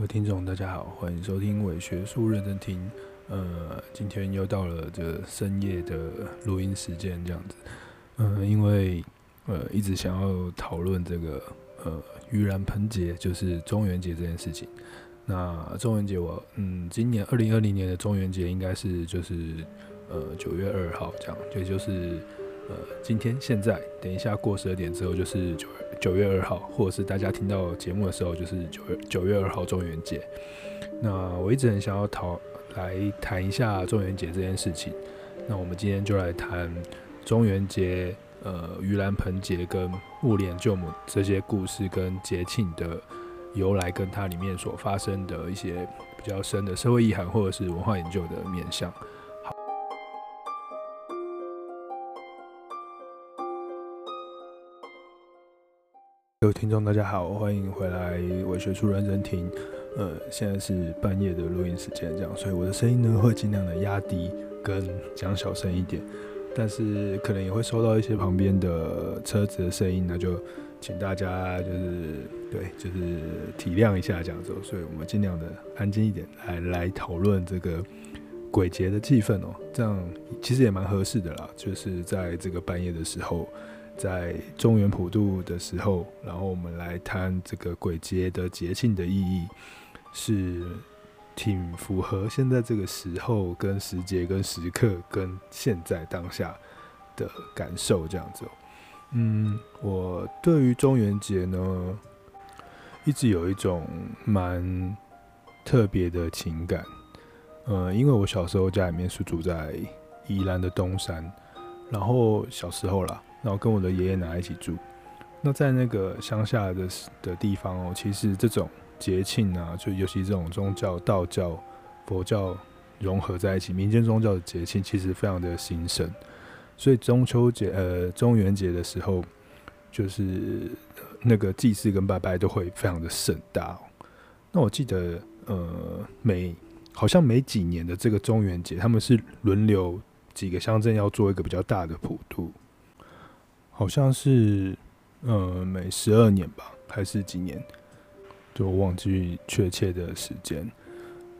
各位听众，大家好，欢迎收听伪学术认真听。呃，今天又到了这深夜的录音时间，这样子。嗯、呃，因为呃一直想要讨论这个呃盂兰盆节，就是中元节这件事情。那中元节我嗯，今年二零二零年的中元节应该是就是呃九月二号这样，也就是呃今天现在等一下过十二点之后就是九。九月二号，或者是大家听到节目的时候，就是九月九月二号中元节。那我一直很想要讨来谈一下中元节这件事情。那我们今天就来谈中元节、呃盂兰盆节跟物联救母这些故事跟节庆的由来，跟它里面所发生的一些比较深的社会意涵或者是文化研究的面向。各位听众，大家好，欢迎回来伪学术认真听。呃，现在是半夜的录音时间，这样，所以我的声音呢会尽量的压低跟讲小声一点，但是可能也会收到一些旁边的车子的声音，那就请大家就是对，就是体谅一下这样子。所以我们尽量的安静一点来来讨论这个鬼节的气氛哦，这样其实也蛮合适的啦，就是在这个半夜的时候。在中原普渡的时候，然后我们来谈这个鬼节的节庆的意义，是挺符合现在这个时候跟时节跟时刻跟现在当下的感受这样子。嗯，我对于中元节呢，一直有一种蛮特别的情感。呃，因为我小时候家里面是住在宜兰的东山，然后小时候啦。然后跟我的爷爷奶奶一起住，那在那个乡下的的地方哦，其实这种节庆啊，就尤其这种宗教、道教、佛教融合在一起，民间宗教的节庆其实非常的兴盛。所以中秋节、呃中元节的时候，就是那个祭祀跟拜拜都会非常的盛大。那我记得，呃，每好像每几年的这个中元节，他们是轮流几个乡镇要做一个比较大的普渡。好像是，呃，每十二年吧，还是几年，就忘记确切的时间。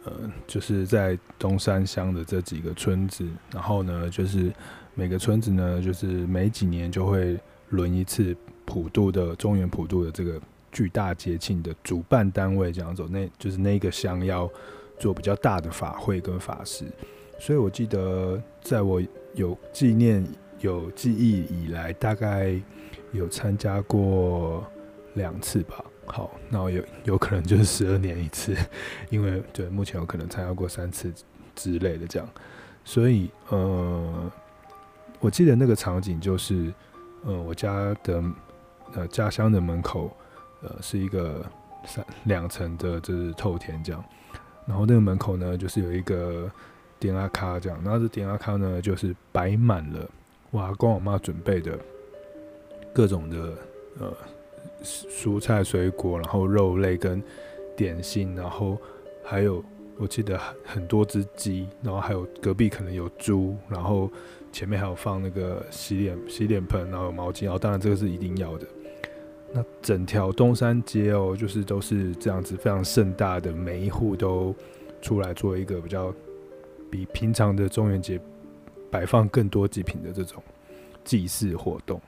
呃，就是在东山乡的这几个村子，然后呢，就是每个村子呢，就是每几年就会轮一次普渡的中原普渡的这个巨大节庆的主办单位这样走，那就是那个乡要做比较大的法会跟法事。所以我记得，在我有纪念。有记忆以来，大概有参加过两次吧。好，那有有可能就是十二年一次，因为对，目前有可能参加过三次之类的这样。所以，呃，我记得那个场景就是，呃，我家的呃家乡的门口，呃，是一个三两层的，就是透天这样。然后那个门口呢，就是有一个点阿卡这样，然后这点阿卡呢，就是摆满了。我阿公我妈准备的各种的呃蔬菜水果，然后肉类跟点心，然后还有我记得很多只鸡，然后还有隔壁可能有猪，然后前面还有放那个洗脸洗脸盆，然后有毛巾，然后当然这个是一定要的。那整条东山街哦，就是都是这样子非常盛大的，每一户都出来做一个比较比平常的中元节。摆放更多祭品的这种祭祀活动，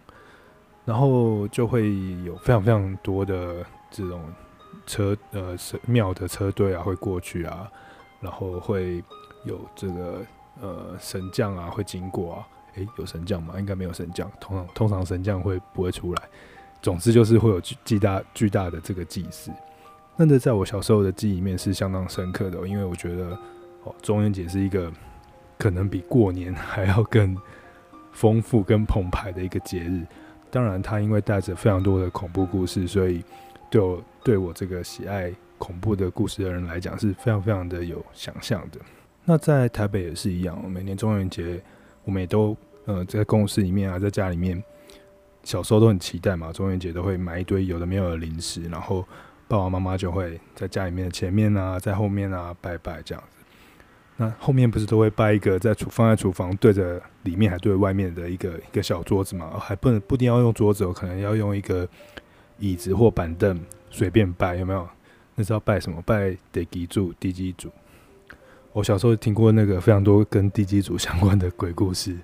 然后就会有非常非常多的这种车呃神庙的车队啊会过去啊，然后会有这个呃神将啊会经过啊，诶，有神将吗？应该没有神将，通常通常神将会不会出来？总之就是会有巨大巨大的这个祭祀，那这在我小时候的记忆面是相当深刻的，因为我觉得哦中元节是一个。可能比过年还要更丰富、更澎湃的一个节日。当然，它因为带着非常多的恐怖故事，所以对我对我这个喜爱恐怖的故事的人来讲是非常非常的有想象的。那在台北也是一样，每年中元节，我们也都呃在公司里面啊，在家里面，小时候都很期待嘛。中元节都会买一堆有的没有的零食，然后爸爸妈妈就会在家里面的前面啊，在后面啊拜拜这样子。那后面不是都会摆一个在厨放在厨房对着里面还对外面的一个一个小桌子嘛？还不能不一定要用桌子，可能要用一个椅子或板凳随便摆有没有？那是要拜什么？拜地基主、地基主。我小时候听过那个非常多跟地基主相关的鬼故事，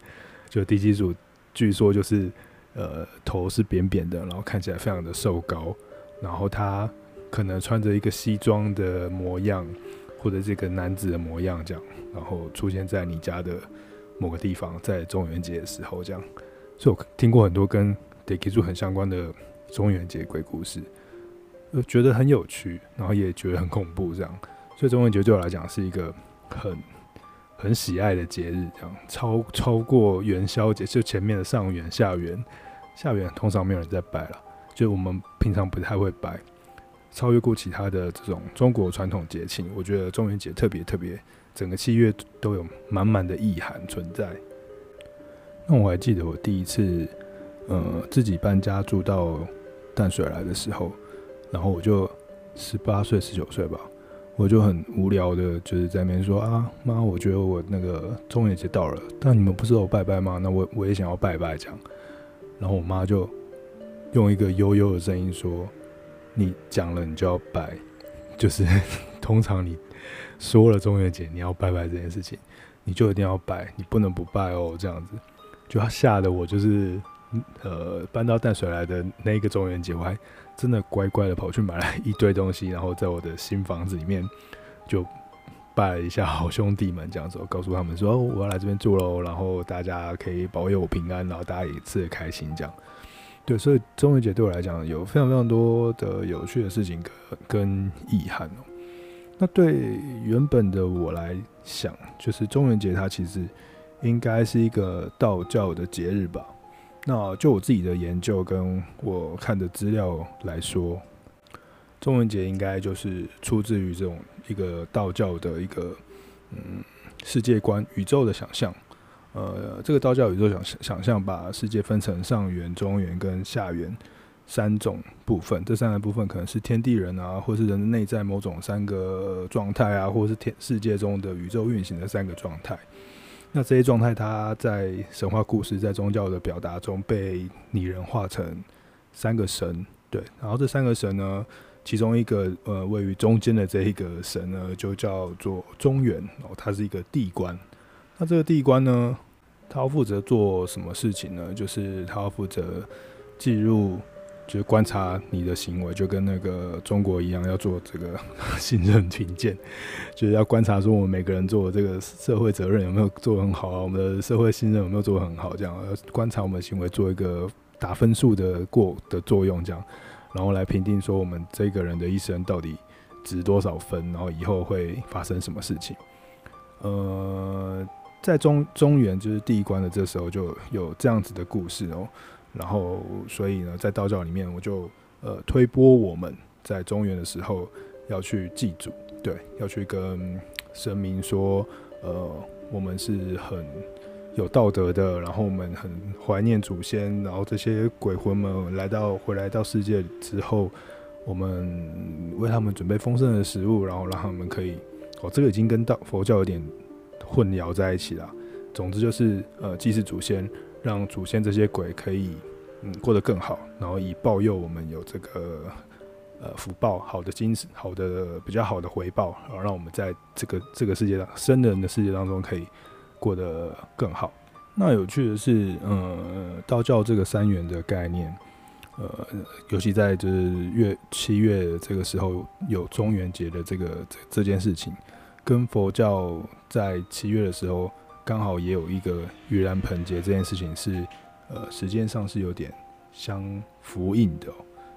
就地基主据说就是呃头是扁扁的，然后看起来非常的瘦高，然后他可能穿着一个西装的模样，或者这个男子的模样这样，然后出现在你家的某个地方，在中元节的时候这样。所以我听过很多跟地基主很相关的中元节鬼故事。呃，觉得很有趣，然后也觉得很恐怖，这样，所以中元节对我来讲是一个很很喜爱的节日，这样超超过元宵节，就前面的上元、下元，下元通常没有人在拜了，就我们平常不太会拜，超越过其他的这种中国传统节庆，我觉得中元节特别特别，整个七月都有满满的意涵存在。那我还记得我第一次，呃，自己搬家住到淡水来的时候。然后我就十八岁、十九岁吧，我就很无聊的，就是在那边说啊，妈，我觉得我那个中元节到了，但你们不是有拜拜吗？那我我也想要拜拜这样。然后我妈就用一个悠悠的声音说：“你讲了，你就要拜，就是 通常你说了中元节你要拜拜这件事情，你就一定要拜，你不能不拜哦。”这样子，就他吓得我就是。呃，搬到淡水来的那个中元节，我还真的乖乖的跑去买了一堆东西，然后在我的新房子里面就拜了一下好兄弟们，这样子，告诉他们说我要来这边住喽，然后大家可以保佑我平安，然后大家也吃得开心，这样。对，所以中元节对我来讲有非常非常多的有趣的事情跟跟意涵哦。那对原本的我来想，就是中元节它其实应该是一个道教的节日吧。那就我自己的研究跟我看的资料来说，中元节应该就是出自于这种一个道教的一个嗯世界观、宇宙的想象。呃，这个道教宇宙想想象把世界分成上元、中元跟下元三种部分。这三个部分可能是天地人啊，或是人内在某种三个状态啊，或是天世界中的宇宙运行的三个状态。那这些状态，它在神话故事、在宗教的表达中被拟人化成三个神，对。然后这三个神呢，其中一个呃位于中间的这一个神呢，就叫做中元哦，它是一个地官。那这个地官呢，他要负责做什么事情呢？就是他要负责记录。就是观察你的行为，就跟那个中国一样，要做这个 信任评鉴，就是要观察说我们每个人做的这个社会责任有没有做很好啊，我们的社会信任有没有做得很好，这样要观察我们的行为，做一个打分数的过的作用，这样，然后来评定说我们这个人的一生到底值多少分，然后以后会发生什么事情。呃，在中中原就是第一关的这时候就有这样子的故事哦。然后，所以呢，在道教里面，我就呃推波我们在中原的时候要去祭祖，对，要去跟神明说，呃，我们是很有道德的，然后我们很怀念祖先，然后这些鬼魂们来到回来到世界之后，我们为他们准备丰盛的食物，然后让他们可以，哦，这个已经跟道佛教有点混淆在一起了。总之就是呃祭祀祖先。让祖先这些鬼可以嗯过得更好，然后以报佑我们有这个呃福报，好的精神，好的比较好的回报，然后让我们在这个这个世界上生人的世界当中可以过得更好。那有趣的是，呃，道教这个三元的概念，呃，尤其在就是月七月这个时候有中元节的这个这这件事情，跟佛教在七月的时候。刚好也有一个盂兰盆节这件事情是，呃，时间上是有点相呼应的，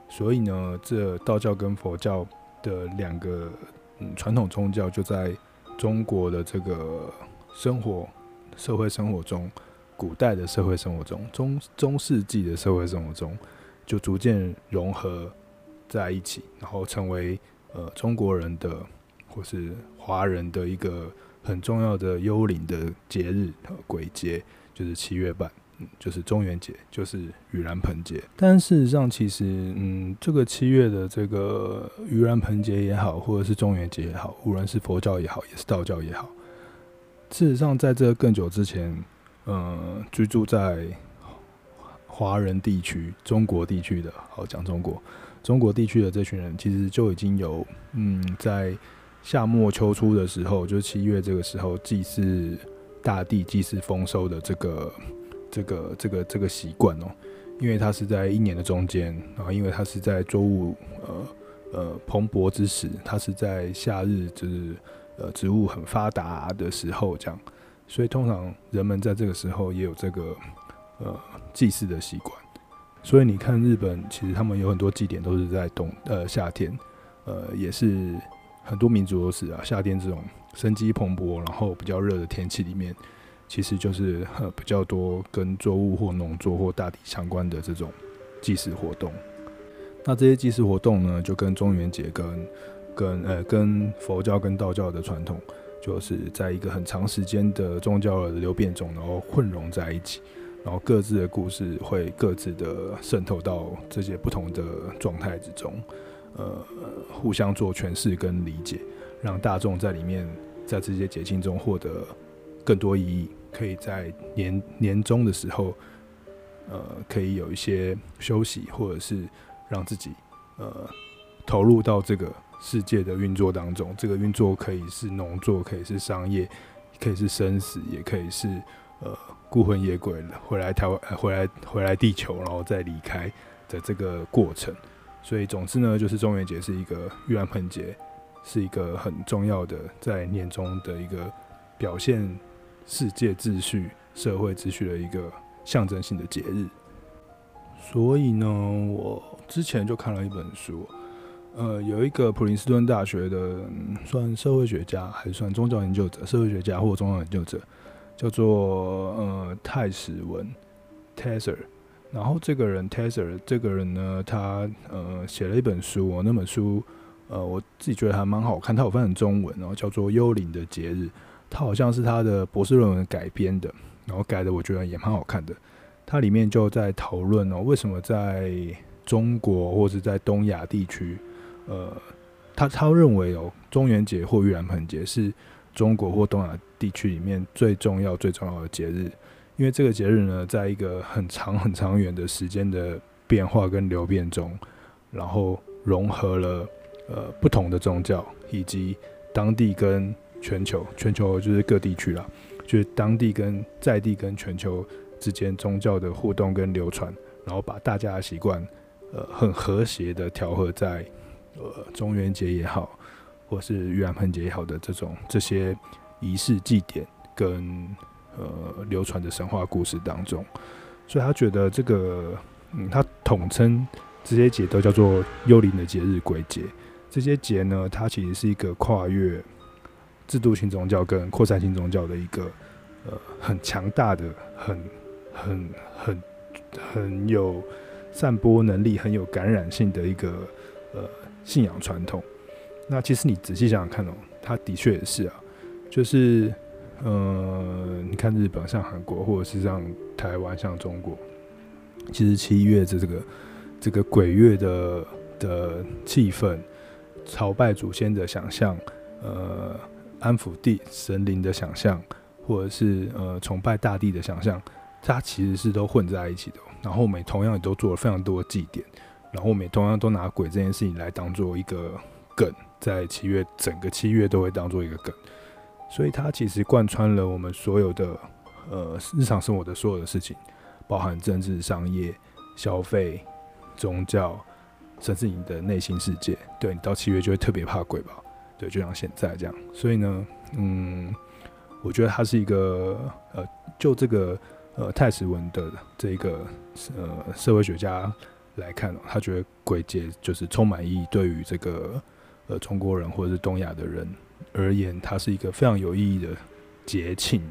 所以呢，这道教跟佛教的两个嗯传统宗教就在中国的这个生活社会生活中，古代的社会生活中，中中世纪的社会生活中，就逐渐融合在一起，然后成为呃中国人的或是华人的一个。很重要的幽灵的节日和鬼节就是七月半，就是中元节，就是盂兰盆节。但事实上，其实，嗯，这个七月的这个盂兰盆节也好，或者是中元节也好，无论是佛教也好，也是道教也好，事实上，在这更久之前，嗯，居住在华人地区、中国地区的，好讲中国中国地区的这群人其实就已经有嗯，在夏末秋初的时候，就是七月这个时候祭祀大地、祭祀丰收的这个这个这个这个习惯哦。因为它是在一年的中间，然后因为它是在作物呃呃蓬勃之时，它是在夏日就是呃植物很发达的时候这样，所以通常人们在这个时候也有这个呃祭祀的习惯。所以你看日本，其实他们有很多祭典都是在冬呃夏天，呃也是很多民族都是啊，夏天这种生机蓬勃，然后比较热的天气里面。其实就是 比较多跟作物或农作或大地相关的这种祭祀活动。那这些祭祀活动呢，就跟中元节跟跟呃跟佛教跟道教的传统，就是在一个很长时间的宗教的流变中，然后混融在一起，然后各自的故事会各自的渗透到这些不同的状态之中，呃互相做诠释跟理解，让大众在里面在这些节庆中获得更多意义。可以在年年终的时候，呃，可以有一些休息，或者是让自己呃投入到这个世界的运作当中。这个运作可以是农作，可以是商业，可以是生死，也可以是呃孤魂野鬼回来台湾，回来回来地球，然后再离开的这个过程。所以，总之呢，就是中元节是一个盂兰盆节，是一个很重要的在年终的一个表现。世界秩序、社会秩序的一个象征性的节日，所以呢，我之前就看了一本书，呃，有一个普林斯顿大学的、算社会学家，还算宗教研究者，社会学家或宗教研究者，叫做呃泰史文 （Tesser）。然后这个人 t e s e r 这个人呢，他呃写了一本书，那本书呃我自己觉得还蛮好看，他有翻成中文，然后叫做《幽灵的节日》。他好像是他的博士论文改编的，然后改的我觉得也蛮好看的。它里面就在讨论哦，为什么在中国或者在东亚地区，呃，他他认为哦，中元节或盂兰盆节是中国或东亚地区里面最重要最重要的节日，因为这个节日呢，在一个很长很长远的时间的变化跟流变中，然后融合了呃不同的宗教以及当地跟全球，全球就是各地区啦，就是当地跟在地跟全球之间宗教的互动跟流传，然后把大家的习惯，呃，很和谐的调和在，呃，中元节也好，或是盂兰盆节也好的这种这些仪式祭典跟呃流传的神话故事当中，所以他觉得这个，嗯，他统称这些节都叫做幽灵的节日、鬼节。这些节呢，它其实是一个跨越。制度性宗教跟扩散性宗教的一个呃很强大的、很很很很有散播能力、很有感染性的一个呃信仰传统。那其实你仔细想想看哦，它的确也是啊，就是呃，你看日本、像韩国，或者是像台湾、像中国，其实七月这这个这个鬼月的的气氛、朝拜祖先的想象，呃。安抚地神灵的想象，或者是呃崇拜大地的想象，它其实是都混在一起的。然后我们同样也都做了非常多的祭典，然后我们也同样都拿鬼这件事情来当做一个梗，在七月整个七月都会当做一个梗。所以它其实贯穿了我们所有的呃日常生活的所有的事情，包含政治、商业、消费、宗教，甚至你的内心世界。对，你到七月就会特别怕鬼吧。对，就像现在这样，所以呢，嗯，我觉得他是一个呃，就这个呃泰史文的这个呃社会学家来看，他觉得鬼节就是充满意义，对于这个呃中国人或者是东亚的人而言，它是一个非常有意义的节庆。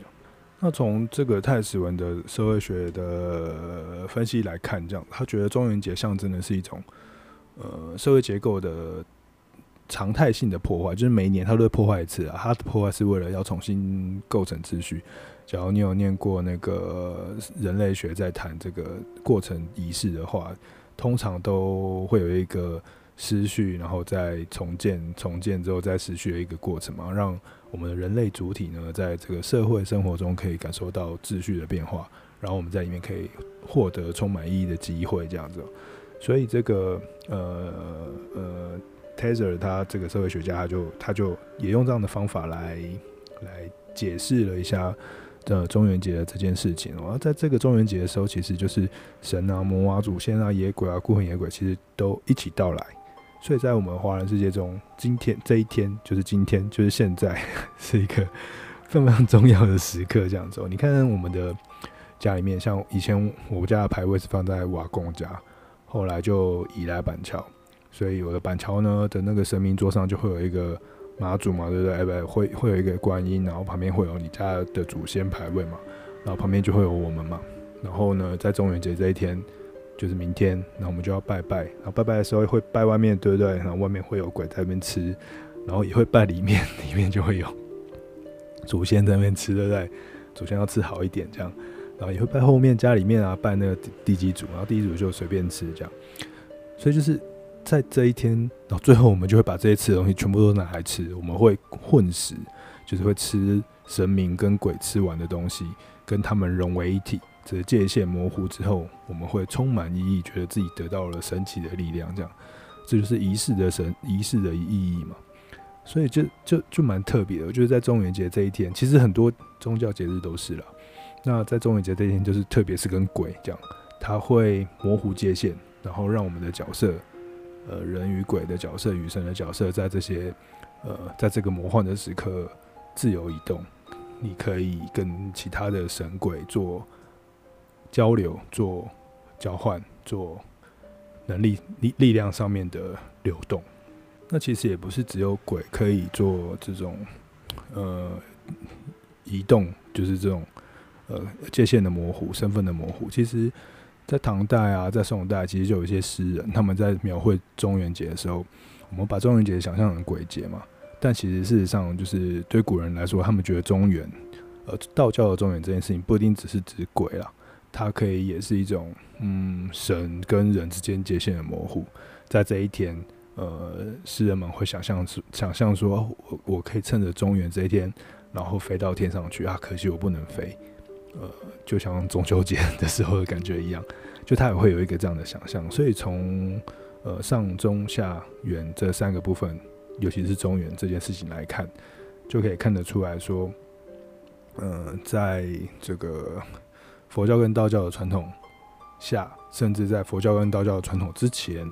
那从这个泰史文的社会学的分析来看，这样他觉得中元节象征的是一种呃社会结构的。常态性的破坏，就是每一年它都会破坏一次啊。它的破坏是为了要重新构成秩序。假如你有念过那个人类学，在谈这个过程仪式的话，通常都会有一个失序，然后再重建，重建之后再失序的一个过程嘛，让我们的人类主体呢，在这个社会生活中可以感受到秩序的变化，然后我们在里面可以获得充满意义的机会，这样子。所以这个呃呃，Taser 他这个社会学家他就他就也用这样的方法来来解释了一下的中元节的这件事情。然后在这个中元节的时候，其实就是神啊、魔啊、祖先啊、野鬼啊、孤魂野鬼，其实都一起到来。所以在我们华人世界中，今天这一天就是今天，就是现在，是一个非常重要的时刻。这样子，你看我们的家里面，像以前我家的牌位是放在我阿公家，后来就移来板桥，所以我的板桥呢的那个神明桌上就会有一个妈祖嘛，对不对？哎，不，会会有一个观音，然后旁边会有你家的祖先牌位嘛，然后旁边就会有我们嘛。然后呢，在中元节这一天。就是明天，然后我们就要拜拜，然后拜拜的时候会拜外面，对不对？然后外面会有鬼在那边吃，然后也会拜里面，里面就会有祖先在那边吃，对不对？祖先要吃好一点，这样，然后也会拜后面家里面啊，拜那个第几组，然后第一组就随便吃这样。所以就是在这一天，然后最后我们就会把这些吃的东西全部都拿来吃，我们会混食，就是会吃神明跟鬼吃完的东西，跟他们融为一体。这界限模糊之后，我们会充满意义，觉得自己得到了神奇的力量。这样，这就是仪式的神仪式的意义嘛。所以就就就蛮特别的。我觉得在中元节这一天，其实很多宗教节日都是了。那在中元节这一天，就是特别是跟鬼这样，它会模糊界限，然后让我们的角色，呃，人与鬼的角色与神的角色，在这些呃，在这个魔幻的时刻自由移动。你可以跟其他的神鬼做。交流、做交换、做能力力力量上面的流动，那其实也不是只有鬼可以做这种呃移动，就是这种呃界限的模糊、身份的模糊。其实，在唐代啊，在宋代，其实就有一些诗人，他们在描绘中元节的时候，我们把中元节想象成鬼节嘛，但其实事实上，就是对古人来说，他们觉得中原，呃，道教的中原这件事情，不一定只是指鬼啦。它可以也是一种，嗯，神跟人之间界限的模糊。在这一天，呃，诗人们会想象出，想象说，我我可以趁着中原这一天，然后飞到天上去啊。可惜我不能飞，呃，就像中秋节的时候的感觉一样，就他也会有一个这样的想象。所以从呃上中下元这三个部分，尤其是中原这件事情来看，就可以看得出来说，呃，在这个。佛教跟道教的传统下，甚至在佛教跟道教的传统之前，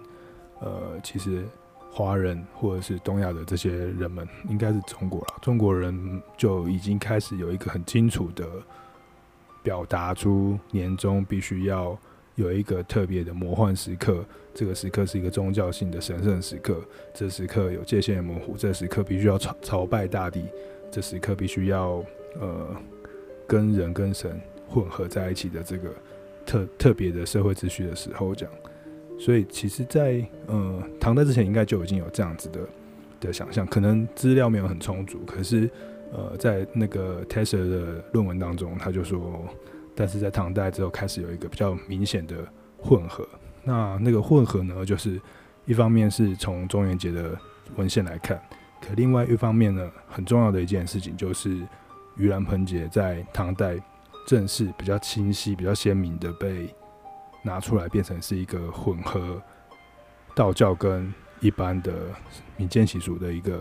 呃，其实华人或者是东亚的这些人们，应该是中国了。中国人就已经开始有一个很清楚的表达出年终必须要有一个特别的魔幻时刻，这个时刻是一个宗教性的神圣时刻，这时刻有界限的模糊，这时刻必须要朝朝拜大地，这时刻必须要呃跟人跟神。混合在一起的这个特特别的社会秩序的时候讲，所以其实在，呃唐代之前应该就已经有这样子的的想象，可能资料没有很充足，可是呃在那个 Taylor 的论文当中，他就说，但是在唐代之后开始有一个比较明显的混合，那那个混合呢，就是一方面是从中元节的文献来看，可另外一方面呢，很重要的一件事情就是盂兰盆节在唐代。正式比较清晰、比较鲜明的被拿出来，变成是一个混合道教跟一般的民间习俗的一个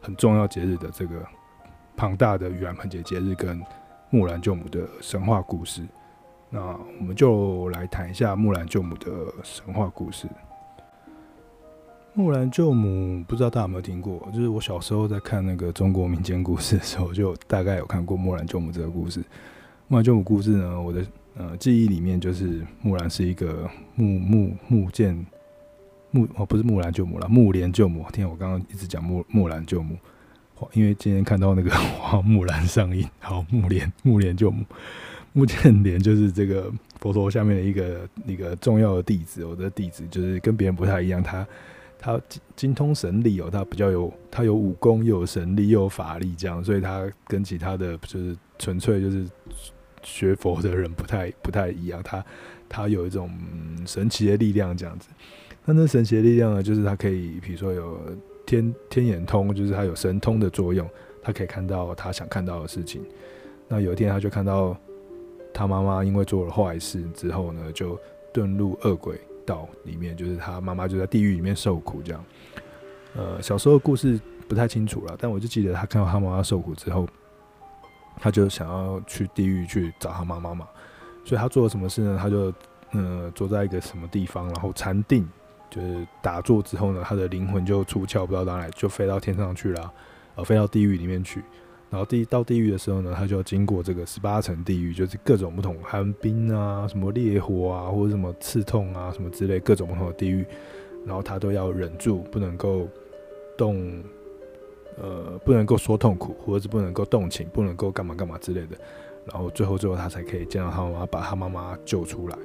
很重要节日的这个庞大的盂兰盆节节日跟木兰救母的神话故事。那我们就来谈一下木兰救母的神话故事。木兰救母不知道大家有没有听过？就是我小时候在看那个中国民间故事的时候，就大概有看过木兰救母这个故事。木兰救母故事呢，我的呃记忆里面就是木兰是一个木木木剑木哦，不是木兰救母了，木莲救母。天，我刚刚一直讲木木兰救母，因为今天看到那个 花木兰上映，好木莲木莲就，木剑莲就是这个佛陀下面的一个一个重要的弟子。我的弟子就是跟别人不太一样，他他精通神力哦，他比较有他有武功又有神力又有法力这样，所以他跟其他的就是纯粹就是。学佛的人不太不太一样，他他有一种神奇的力量这样子。那那神奇的力量呢，就是他可以，比如说有天天眼通，就是他有神通的作用，他可以看到他想看到的事情。那有一天，他就看到他妈妈因为做了坏事之后呢，就遁入恶鬼道里面，就是他妈妈就在地狱里面受苦这样。呃，小时候故事不太清楚了，但我就记得他看到他妈妈受苦之后，他就想要去地狱去找他妈妈嘛。所以他做了什么事呢？他就嗯坐在一个什么地方，然后禅定，就是打坐之后呢，他的灵魂就出窍，不知道哪来就飞到天上去了，呃，飞到地狱里面去。然后地到地狱的时候呢，他就要经过这个十八层地狱，就是各种不同寒冰啊、什么烈火啊，或者什么刺痛啊、什么之类各种不同的地狱，然后他都要忍住，不能够动，呃，不能够说痛苦，或者是不能够动情，不能够干嘛干嘛之类的。然后最后最后他才可以见到他妈妈，把他妈妈救出来。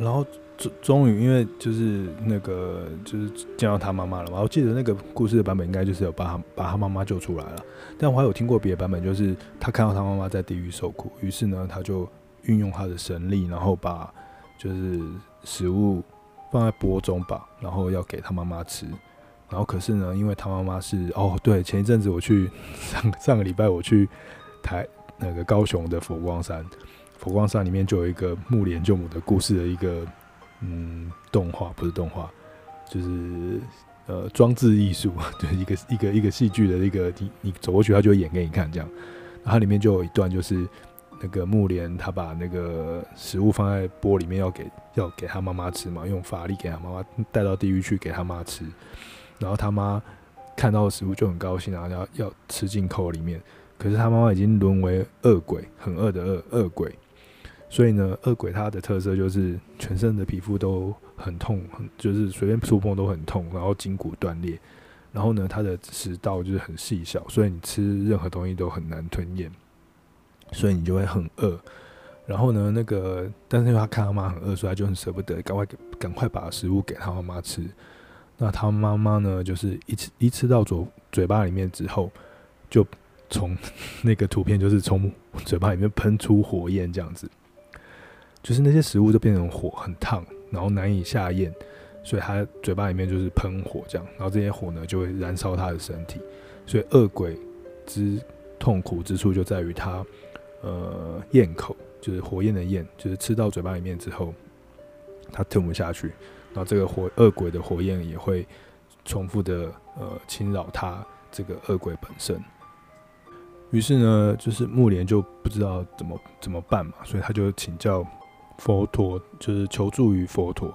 然后终终于，因为就是那个就是见到他妈妈了嘛。我记得那个故事的版本应该就是有把他把他妈妈救出来了。但我还有听过别的版本，就是他看到他妈妈在地狱受苦，于是呢，他就运用他的神力，然后把就是食物放在钵中吧，然后要给他妈妈吃。然后可是呢，因为他妈妈是哦，对，前一阵子我去上上个礼拜我去台那个高雄的佛光山。佛光山里面就有一个木莲救母的故事的一个嗯动画，不是动画，就是呃装置艺术，就是一个一个一个戏剧的一个你你走过去，他就会演给你看这样。然后里面就有一段，就是那个木莲他把那个食物放在钵里面，要给要给他妈妈吃嘛，用法力给他妈妈带到地狱去给他妈吃。然后他妈看到食物就很高兴啊，要要吃进口里面。可是他妈妈已经沦为恶鬼，很恶的恶恶鬼。所以呢，恶鬼它的特色就是全身的皮肤都很痛，很就是随便触碰都很痛，然后筋骨断裂。然后呢，它的食道就是很细小，所以你吃任何东西都很难吞咽，所以你就会很饿。然后呢，那个但是因为他看他妈很饿，所以他就很舍不得，赶快赶快把食物给他妈妈吃。那他妈妈呢，就是一吃一吃到嘴嘴巴里面之后，就从 那个图片就是从嘴巴里面喷出火焰这样子。就是那些食物都变成火，很烫，然后难以下咽，所以他嘴巴里面就是喷火这样，然后这些火呢就会燃烧他的身体。所以恶鬼之痛苦之处就在于他，呃，咽口就是火焰的焰，就是吃到嘴巴里面之后，他吞不下去，然后这个火恶鬼的火焰也会重复的呃侵扰他这个恶鬼本身。于是呢，就是木莲就不知道怎么怎么办嘛，所以他就请教。佛陀就是求助于佛陀，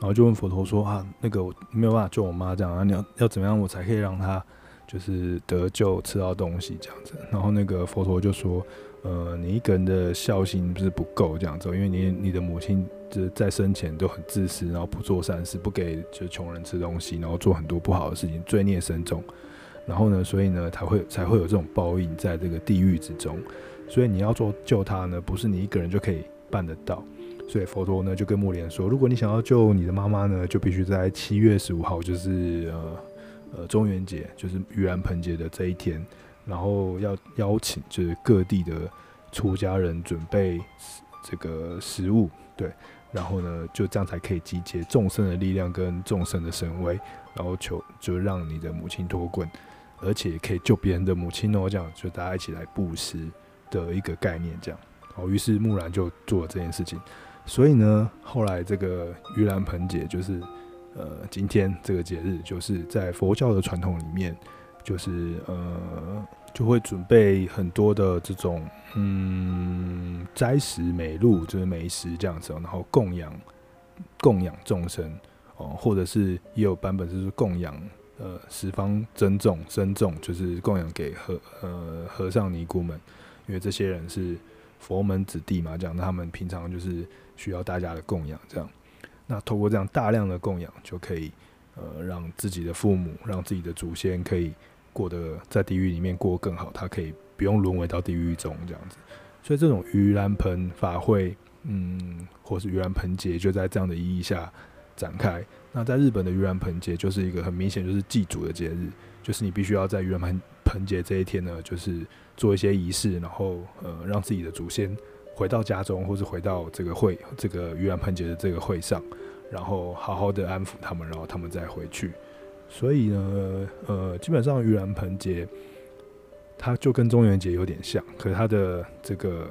然后就问佛陀说：“啊，那个我没有办法救我妈这样啊，你要要怎么样我才可以让她就是得救吃到东西这样子？”然后那个佛陀就说：“呃，你一个人的孝心不是不够这样子，因为你你的母亲就是在生前都很自私，然后不做善事，不给就是穷人吃东西，然后做很多不好的事情，罪孽深重。然后呢，所以呢，才会才会有这种报应在这个地狱之中。所以你要做救他呢，不是你一个人就可以办得到。”所以佛陀呢就跟木莲说，如果你想要救你的妈妈呢，就必须在七月十五号，就是呃呃中元节，就是盂兰盆节的这一天，然后要邀请就是各地的出家人准备这个食物，对，然后呢就这样才可以集结众生的力量跟众生的神威，然后求就让你的母亲脱困，而且可以救别人的母亲哦，这样就大家一起来布施的一个概念，这样，好，于是木兰就做了这件事情。所以呢，后来这个盂兰盆节就是，呃，今天这个节日，就是在佛教的传统里面，就是呃，就会准备很多的这种嗯斋食美禄，就是美食这样子，然后供养供养众生哦，或者是也有版本就是供养呃十方僧众僧众，就是供养给和呃和尚尼姑们，因为这些人是佛门子弟嘛，讲他们平常就是。需要大家的供养，这样，那透过这样大量的供养，就可以呃让自己的父母，让自己的祖先可以过得在地狱里面过更好，他可以不用沦为到地狱中这样子。所以这种盂兰盆法会，嗯，或是盂兰盆节，就在这样的意义下展开。那在日本的盂兰盆节，就是一个很明显就是祭祖的节日，就是你必须要在盂兰盆盆节这一天呢，就是做一些仪式，然后呃让自己的祖先。回到家中，或是回到这个会，这个盂兰盆节的这个会上，然后好好的安抚他们，然后他们再回去。所以呢，呃，基本上盂兰盆节它就跟中元节有点像，可是它的这个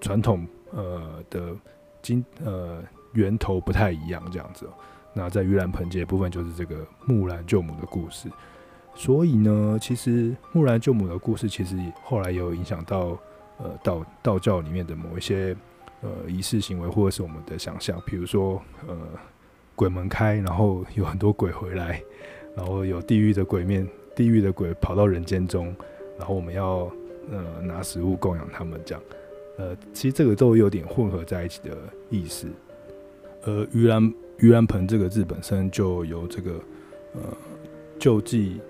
传统呃的经呃源头不太一样这样子。那在盂兰盆节部分就是这个木兰救母的故事。所以呢，其实木兰救母的故事其实后来也有影响到呃道道教里面的某一些呃仪式行为，或者是我们的想象，比如说呃鬼门开，然后有很多鬼回来，然后有地狱的鬼面，地狱的鬼跑到人间中，然后我们要呃拿食物供养他们这样。呃，其实这个都有点混合在一起的意思。而盂兰盂兰盆这个字本身就由这个呃救济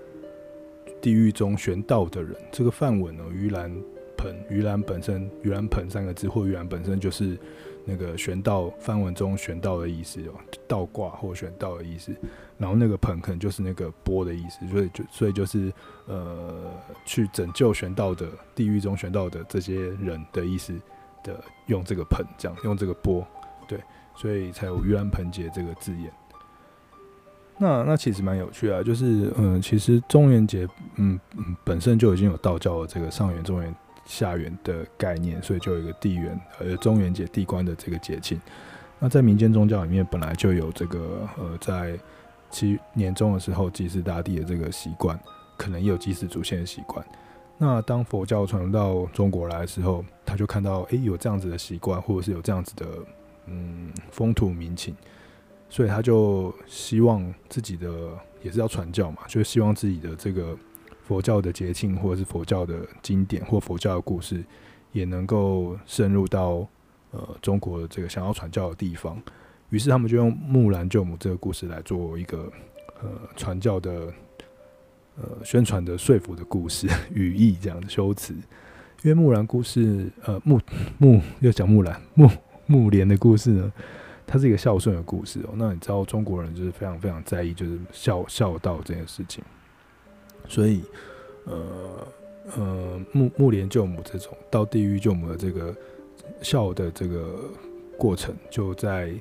地狱中玄道的人，这个梵文呢，盂兰盆，盂兰本身，盂兰盆三个字或盂兰本身就是那个玄道梵文中玄道的意思哦，倒挂或玄道的意思。然后那个盆可能就是那个钵的意思，所以就所以就是呃，去拯救玄道的地狱中玄道的这些人的意思的，用这个盆这样，用这个钵，对，所以才有盂兰盆节这个字眼。那那其实蛮有趣啊，就是嗯，其实中元节嗯嗯本身就已经有道教的这个上元、中元、下元的概念，所以就有一个地元呃中元节地官的这个节庆。那在民间宗教里面本来就有这个呃在。其年终的时候祭祀大地的这个习惯，可能也有祭祀祖先的习惯。那当佛教传到中国来的时候，他就看到，诶、有这样子的习惯，或者是有这样子的，嗯，风土民情，所以他就希望自己的也是要传教嘛，就希望自己的这个佛教的节庆，或者是佛教的经典或佛教的故事，也能够深入到呃中国这个想要传教的地方。于是他们就用木兰救母这个故事来做一个呃传教的呃宣传的说服的故事 语义这样的修辞，因为木兰故事呃木木又讲木兰木木莲的故事呢，它是一个孝顺的故事哦。那你知道中国人就是非常非常在意就是孝孝道这件事情，所以呃呃木木莲救母这种到地狱救母的这个孝的这个过程就在。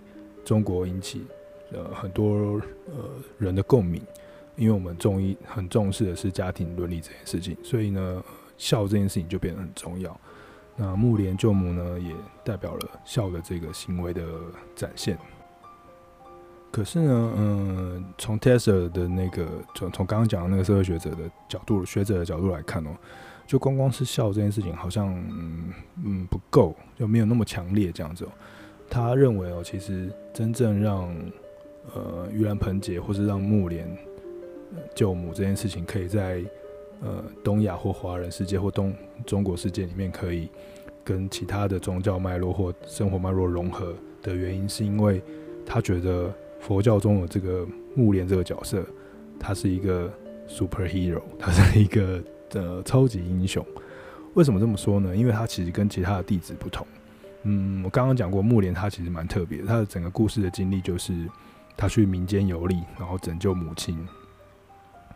中国引起呃很多呃人的共鸣，因为我们重一很重视的是家庭伦理这件事情，所以呢孝这件事情就变得很重要。那木莲救母呢，也代表了孝的这个行为的展现。可是呢，嗯、从 Tesla 的那个从从刚刚讲的那个社会学者的角度，学者的角度来看哦，就光光是孝这件事情好像嗯嗯不够，就没有那么强烈这样子哦。他认为哦，其实真正让呃盂兰盆节或是让木莲救母这件事情，可以在呃东亚或华人世界或东中国世界里面，可以跟其他的宗教脉络或生活脉络融合的原因，是因为他觉得佛教中的这个木莲这个角色，他是一个 superhero，他是一个呃超级英雄。为什么这么说呢？因为他其实跟其他的弟子不同。嗯，我刚刚讲过，木莲他其实蛮特别。他的整个故事的经历就是，他去民间游历，然后拯救母亲。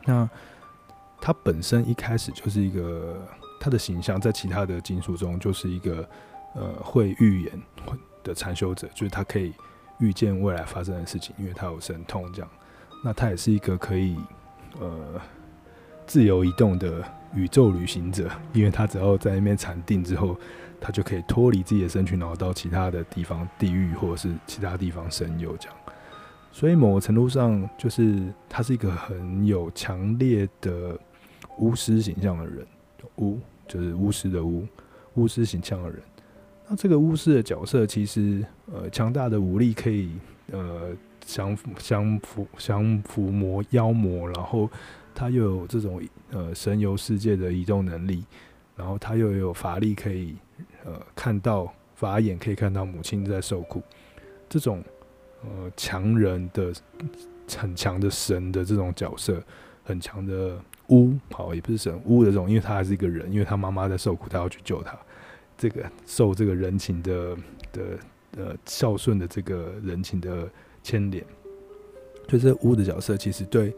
那他本身一开始就是一个，他的形象在其他的经书中就是一个，呃，会预言的禅修者，就是他可以预见未来发生的事情，因为他有神通这样。那他也是一个可以，呃，自由移动的宇宙旅行者，因为他只要在那边禅定之后。他就可以脱离自己的身躯，然后到其他的地方，地狱或者是其他地方神游这样。所以某个程度上，就是他是一个很有强烈的巫师形象的人，巫就是巫师的巫，巫师形象的人。那这个巫师的角色，其实呃，强大的武力可以呃降降服降服魔妖魔，然后他又有这种呃神游世界的移动能力，然后他又有法力可以。呃，看到法眼可以看到母亲在受苦，这种呃强人的很强的神的这种角色，很强的巫，好，也不是神巫的这种，因为他还是一个人，因为他妈妈在受苦，他要去救他，这个受这个人情的的呃孝顺的这个人情的牵连，所以这巫的角色其实对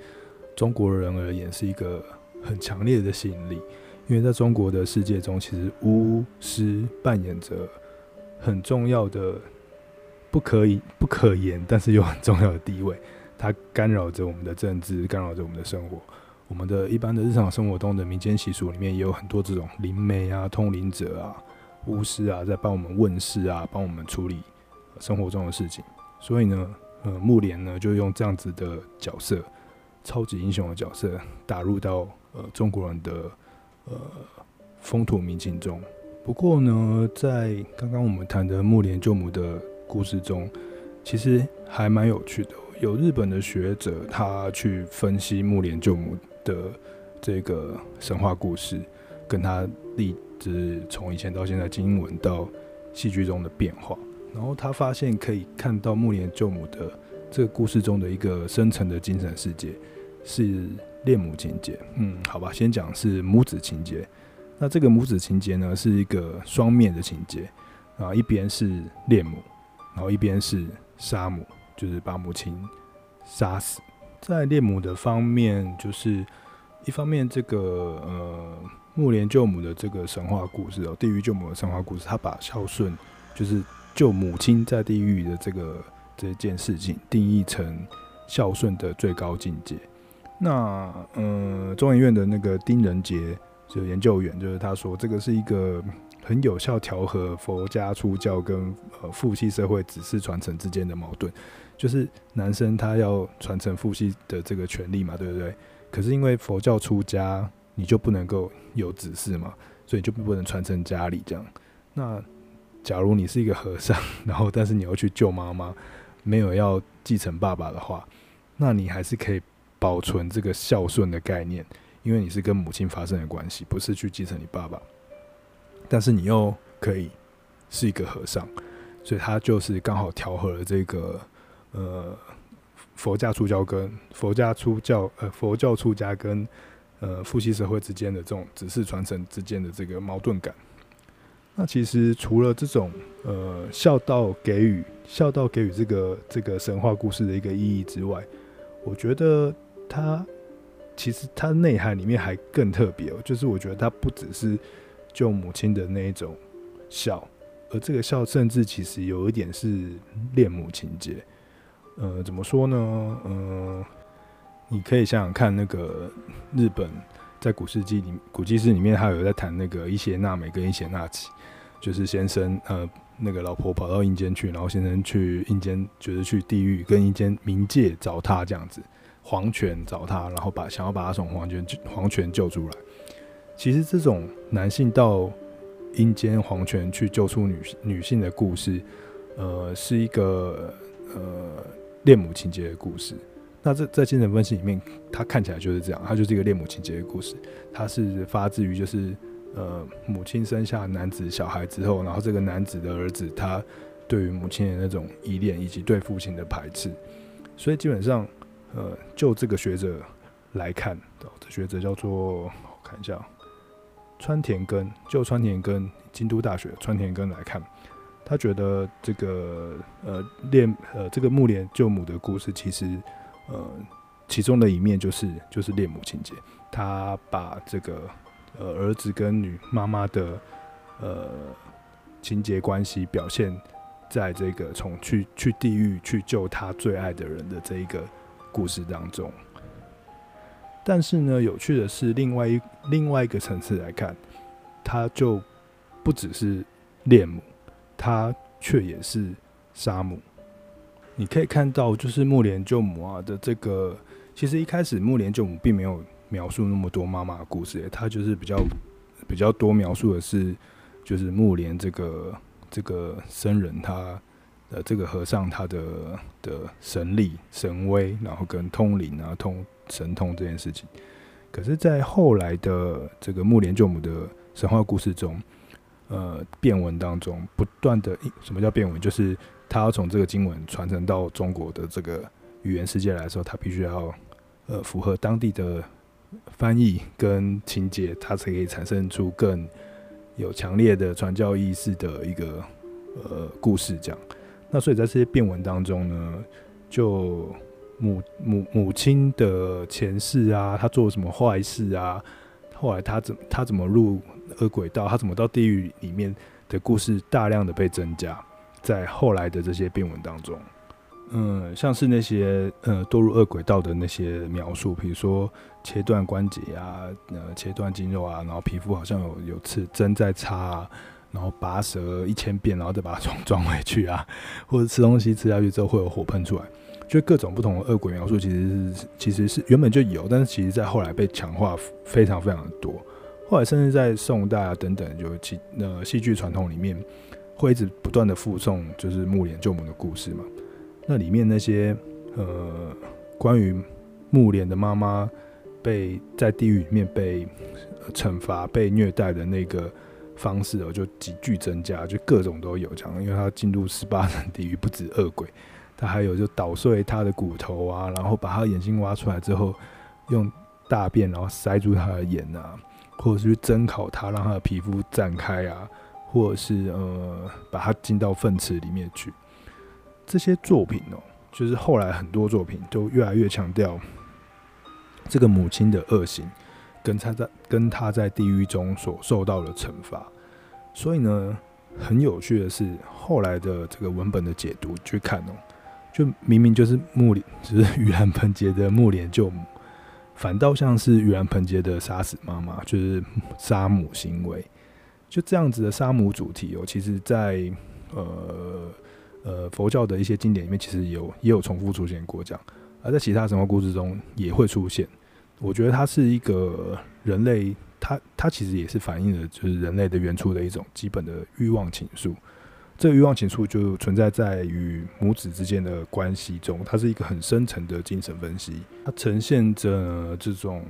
中国人而言是一个很强烈的吸引力。因为在中国的世界中，其实巫师扮演着很重要的、不可以、不可言，但是又很重要的地位。它干扰着我们的政治，干扰着我们的生活。我们的一般的日常生活中的民间习俗里面，也有很多这种灵媒啊、通灵者啊、巫师啊，在帮我们问事啊，帮我们处理生活中的事情。所以呢，呃，木莲呢就用这样子的角色，超级英雄的角色打入到呃中国人的呃风土民情中。不过呢，在刚刚我们谈的木莲救母的故事中，其实还蛮有趣的。有日本的学者他去分析木莲救母的这个神话故事，跟他历就是从以前到现在经文到戏剧中的变化，然后他发现可以看到目连救母的这个故事中的一个深层的精神世界是恋母情节。嗯，好吧，先讲是母子情节。那这个母子情节呢，是一个双面的情节啊，一边是恋母，然后一边是杀母，就是把母亲杀死。在恋母的方面，就是一方面这个呃木莲救母的这个神话故事哦，地狱救母的神话故事，他把孝顺就是救母亲在地狱的这个这件事情定义成孝顺的最高境界。那呃中研院的那个丁仁杰。就研究员，就是他说，这个是一个很有效调和佛家出教跟呃父系社会子嗣传承之间的矛盾，就是男生他要传承父系的这个权利嘛，对不对？可是因为佛教出家，你就不能够有子嗣嘛，所以就不能传承家里这样。那假如你是一个和尚，然后但是你要去救妈妈，没有要继承爸爸的话，那你还是可以保存这个孝顺的概念。因为你是跟母亲发生的关系，不是去继承你爸爸，但是你又可以是一个和尚，所以他就是刚好调和了这个呃佛家出教跟佛家出教呃佛教出家跟呃父系社会之间的这种子嗣传承之间的这个矛盾感。那其实除了这种呃孝道给予孝道给予这个这个神话故事的一个意义之外，我觉得他。其实它内涵里面还更特别哦，就是我觉得它不只是救母亲的那一种孝，而这个孝甚至其实有一点是恋母情结。呃，怎么说呢？呃，你可以想想看，那个日本在古世纪里古记事里面，他有在谈那个伊邪那美跟伊邪那岐，就是先生呃那个老婆跑到阴间去，然后先生去阴间，就是去地狱跟阴间冥界找他这样子。黄泉找他，然后把想要把他从黄泉黄泉救出来。其实这种男性到阴间黄泉去救出女女性的故事，呃，是一个呃恋母情结的故事。那这在精神分析里面，它看起来就是这样，它就是一个恋母情结的故事。它是发自于就是呃母亲生下男子小孩之后，然后这个男子的儿子他对于母亲的那种依恋以及对父亲的排斥，所以基本上。呃，就这个学者来看，这学者叫做我看一下，川田根，就川田根，京都大学川田根来看，他觉得这个呃恋呃这个木莲救母的故事，其实呃其中的一面就是就是恋母情节，他把这个呃儿子跟女妈妈的呃情节关系表现在这个从去去地狱去救他最爱的人的这一个。故事当中，但是呢，有趣的是，另外一另外一个层次来看，他就不只是恋母，他却也是杀母。你可以看到，就是木莲舅母啊的这个，其实一开始木莲舅母并没有描述那么多妈妈的故事，他就是比较比较多描述的是，就是木莲这个这个僧人他。呃，这个和尚他的的神力神威，然后跟通灵啊、通神通这件事情，可是，在后来的这个木莲救母的神话故事中，呃，变文当中不断的，什么叫变文？就是他要从这个经文传承到中国的这个语言世界来说，他必须要呃符合当地的翻译跟情节，他才可以产生出更有强烈的传教意识的一个呃故事这样。那所以在这些变文当中呢，就母母母亲的前世啊，他做了什么坏事啊？后来他怎他怎么入恶鬼道？他怎么到地狱里面的故事大量的被增加，在后来的这些变文当中，嗯，像是那些呃堕入恶鬼道的那些描述，比如说切断关节啊，呃切断筋肉啊，然后皮肤好像有有刺针在插啊。然后拔舌一千遍，然后再把它装装回去啊，或者吃东西吃下去之后会有火喷出来，就各种不同的恶鬼描述，其实是其实是原本就有，但是其实在后来被强化非常非常的多。后来甚至在宋代啊等等，就其呃戏剧传统里面会一直不断的附送，就是木莲救母的故事嘛。那里面那些呃关于木莲的妈妈被在地狱里面被惩罚、被虐待的那个方式哦，就急剧增加，就各种都有讲。因为他进入十八层地狱，不止恶鬼，他还有就捣碎他的骨头啊，然后把他眼睛挖出来之后，用大便然后塞住他的眼啊。或者是去蒸烤它，让它的皮肤绽开啊，或者是呃把它进到粪池里面去。这些作品哦，就是后来很多作品都越来越强调这个母亲的恶行，跟他在跟他在地狱中所受到的惩罚。所以呢，很有趣的是，后来的这个文本的解读去看哦，就明明就是木莲，就是盂兰盆节的木莲救母。反倒像是盂兰盆节的杀死妈妈，就是杀母行为，就这样子的杀母主题哦。其实在，呃呃佛教的一些经典里面，其实有也有重复出现过这样，而在其他神话故事中也会出现。我觉得它是一个人类，它它其实也是反映了就是人类的原初的一种基本的欲望情愫。这个欲望情愫就存在在与母子之间的关系中，它是一个很深层的精神分析，它呈现着这种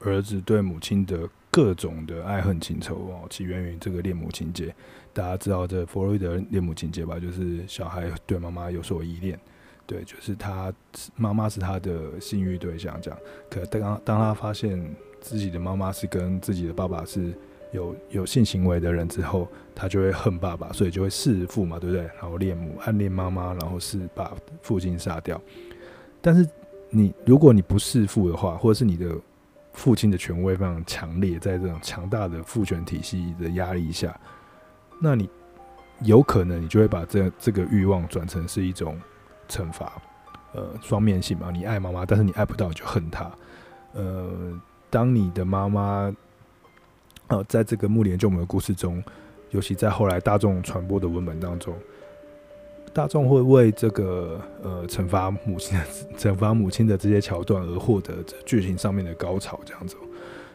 儿子对母亲的各种的爱恨情仇哦，起源于这个恋母情节。大家知道这弗洛伊德恋母情节吧？就是小孩对妈妈有所依恋，对，就是他妈妈是他的性欲对象这样。可当当他发现自己的妈妈是跟自己的爸爸是。有有性行为的人之后，他就会恨爸爸，所以就会弑父嘛，对不对？然后恋母，暗恋妈妈，然后是把父亲杀掉。但是你如果你不弑父的话，或者是你的父亲的权威非常强烈，在这种强大的父权体系的压力下，那你有可能你就会把这这个欲望转成是一种惩罚，呃，双面性嘛。你爱妈妈，但是你爱不到，你就恨她。呃，当你的妈妈。呃，在这个目连救母的故事中，尤其在后来大众传播的文本当中，大众会为这个呃惩罚母亲的 惩罚母亲的这些桥段而获得剧情上面的高潮，这样子。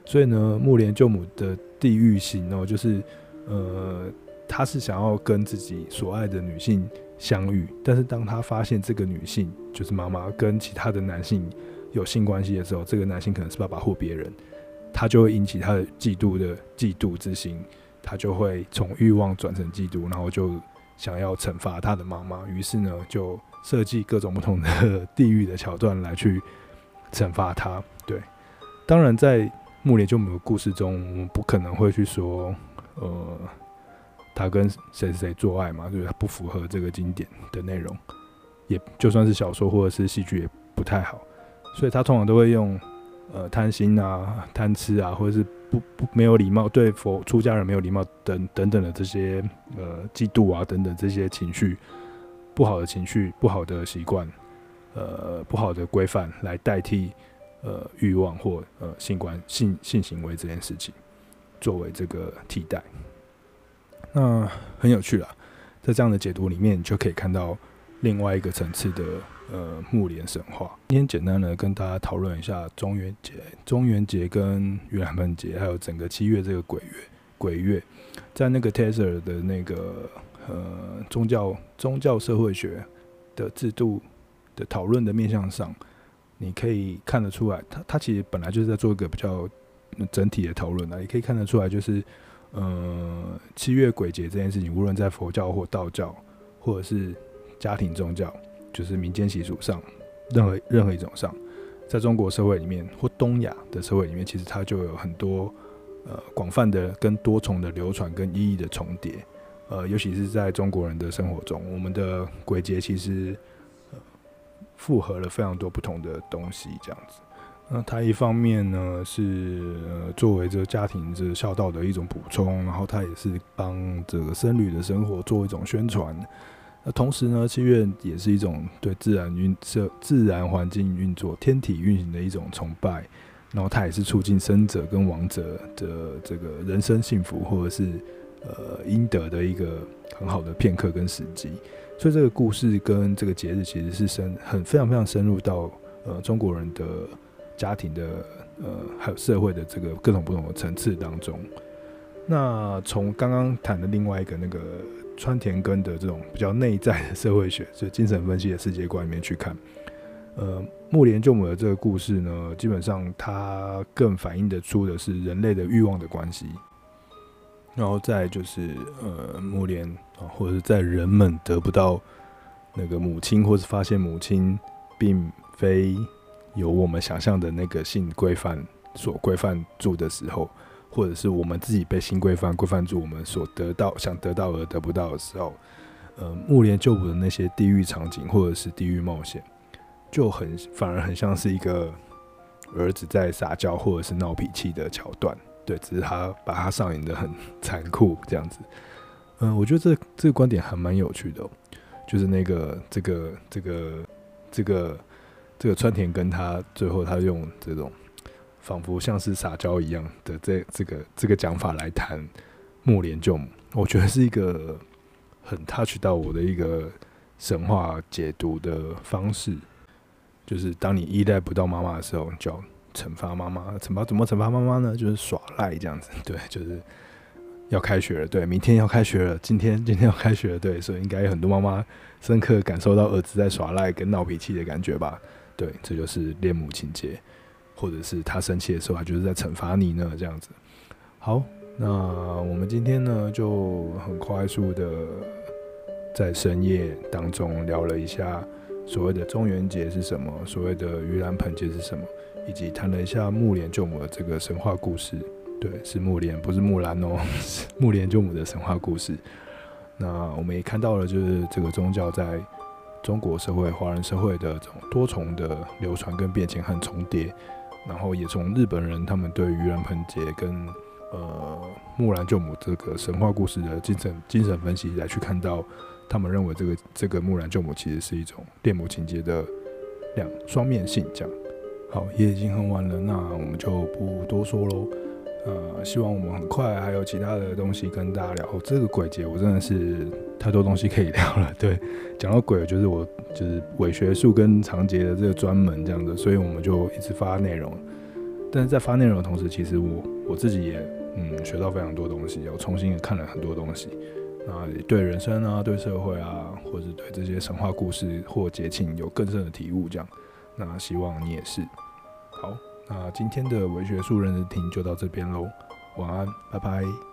所以呢，木莲救母的地狱型哦，就是呃，他是想要跟自己所爱的女性相遇，但是当他发现这个女性就是妈妈跟其他的男性有性关系的时候，这个男性可能是爸爸或别人。他就会引起他的嫉妒的嫉妒之心，他就会从欲望转成嫉妒，然后就想要惩罚他的妈妈。于是呢，就设计各种不同的地狱的桥段来去惩罚他。对，当然在目连救母的故事中，我们不可能会去说，呃，他跟谁谁做爱嘛，就是他不符合这个经典的内容，也就算是小说或者是戏剧也不太好，所以他通常都会用。呃，贪心啊，贪吃啊，或者是不不没有礼貌，对佛出家人没有礼貌等等等的这些呃嫉妒啊等等这些情绪不好的情绪不好的习惯呃不好的规范来代替呃欲望或呃性关性性行为这件事情作为这个替代，那很有趣了，在这样的解读里面，你就可以看到另外一个层次的。呃，木莲神话。今天简单的跟大家讨论一下中元节、中元节跟盂兰盆节，还有整个七月这个鬼月。鬼月在那个 Taser 的那个呃宗教宗教社会学的制度的讨论的面向上，你可以看得出来，他他其实本来就是在做一个比较整体的讨论啊。也可以看得出来，就是呃七月鬼节这件事情，无论在佛教或道教，或者是家庭宗教。就是民间习俗上，任何任何一种上，在中国社会里面或东亚的社会里面，其实它就有很多呃广泛的跟多重的流传跟意义的重叠，呃，尤其是在中国人的生活中，我们的鬼节其实呃复合了非常多不同的东西，这样子。那它一方面呢是呃作为这个家庭这孝道的一种补充，然后它也是帮这个僧侣的生活做一种宣传。那同时呢，七月也是一种对自然运设、自然环境运作、天体运行的一种崇拜，然后它也是促进生者跟亡者的这个人生幸福，或者是呃应得的一个很好的片刻跟时机。所以这个故事跟这个节日其实是深很非常非常深入到呃中国人的家庭的呃还有社会的这个各种不同的层次当中。那从刚刚谈的另外一个那个川田根的这种比较内在的社会学，就精神分析的世界观里面去看，呃，木莲救母的这个故事呢，基本上它更反映得出的是人类的欲望的关系。然后再就是呃，目连啊，或者是在人们得不到那个母亲，或是发现母亲并非有我们想象的那个性规范所规范住的时候。或者是我们自己被新规范规范住，我们所得到想得到而得不到的时候，呃，目连救母的那些地狱场景或者是地狱冒险，就很反而很像是一个儿子在撒娇或者是闹脾气的桥段，对，只是他把他上演得很残酷这样子。嗯、我觉得这这个观点还蛮有趣的、就是那个这个这个这个这个川田跟他最后他用这种。仿佛像是撒娇一样的这这个这个讲法来谈目连救母，我觉得是一个很 touch 到我的一个神话解读的方式。就是当你依赖不到妈妈的时候，就要惩罚妈妈。惩罚怎么惩罚妈妈呢？就是耍赖这样子。对，就是要开学了，对，明天要开学了，今天今天要开学了，对，所以应该有很多妈妈深刻感受到儿子在耍赖跟闹脾气的感觉吧？对，这就是恋母情结。或者是他生气的时候，他就是在惩罚你呢，这样子。好，那我们今天呢就很快速的在深夜当中聊了一下所谓的中元节是什么，所谓的盂兰盆节是什么，以及谈了一下木莲救母的这个神话故事。对，是木莲，不是木兰哦，是目连救母的神话故事。那我们也看到了，就是这个宗教在中国社会、华人社会的这种多重的流传跟变迁和重叠。然后也从日本人他们对盂兰盆节跟呃木兰救母这个神话故事的精神精神分析来去看到，他们认为这个这个木兰救母其实是一种恋母情结的两双面性。这样，好，也已经很晚了，那我们就不多说喽。呃，希望我们很快还有其他的东西跟大家聊。这个鬼节我真的是太多东西可以聊了。对，讲到鬼，就是我就是伪学术跟长节的这个专门这样的，所以我们就一直发内容。但是在发内容的同时，其实我我自己也嗯学到非常多东西，我重新也看了很多东西。那对人生啊，对社会啊，或者对这些神话故事或节庆有更深的体悟。这样，那希望你也是。好。那今天的文学素人的听就到这边喽，晚安，拜拜。